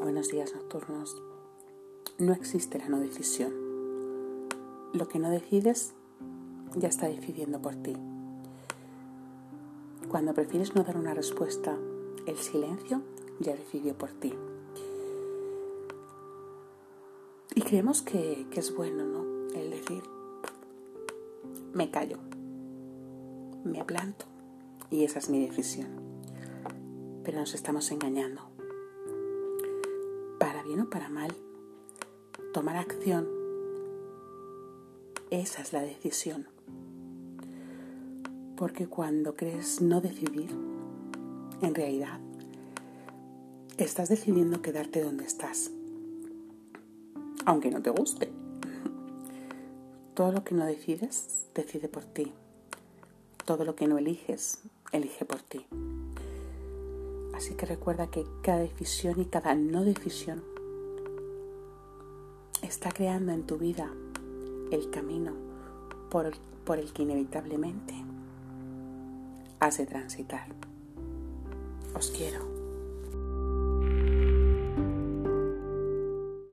buenos días nocturnos. No existe la no decisión. Lo que no decides ya está decidiendo por ti. Cuando prefieres no dar una respuesta, el silencio ya decidió por ti. Y creemos que, que es bueno, ¿no? El decir, me callo, me planto y esa es mi decisión. Pero nos estamos engañando bien o para mal, tomar acción, esa es la decisión. Porque cuando crees no decidir, en realidad, estás decidiendo quedarte donde estás, aunque no te guste. Todo lo que no decides, decide por ti. Todo lo que no eliges, elige por ti. Así que recuerda que cada decisión y cada no decisión está creando en tu vida el camino por el, por el que inevitablemente has de transitar. Os quiero.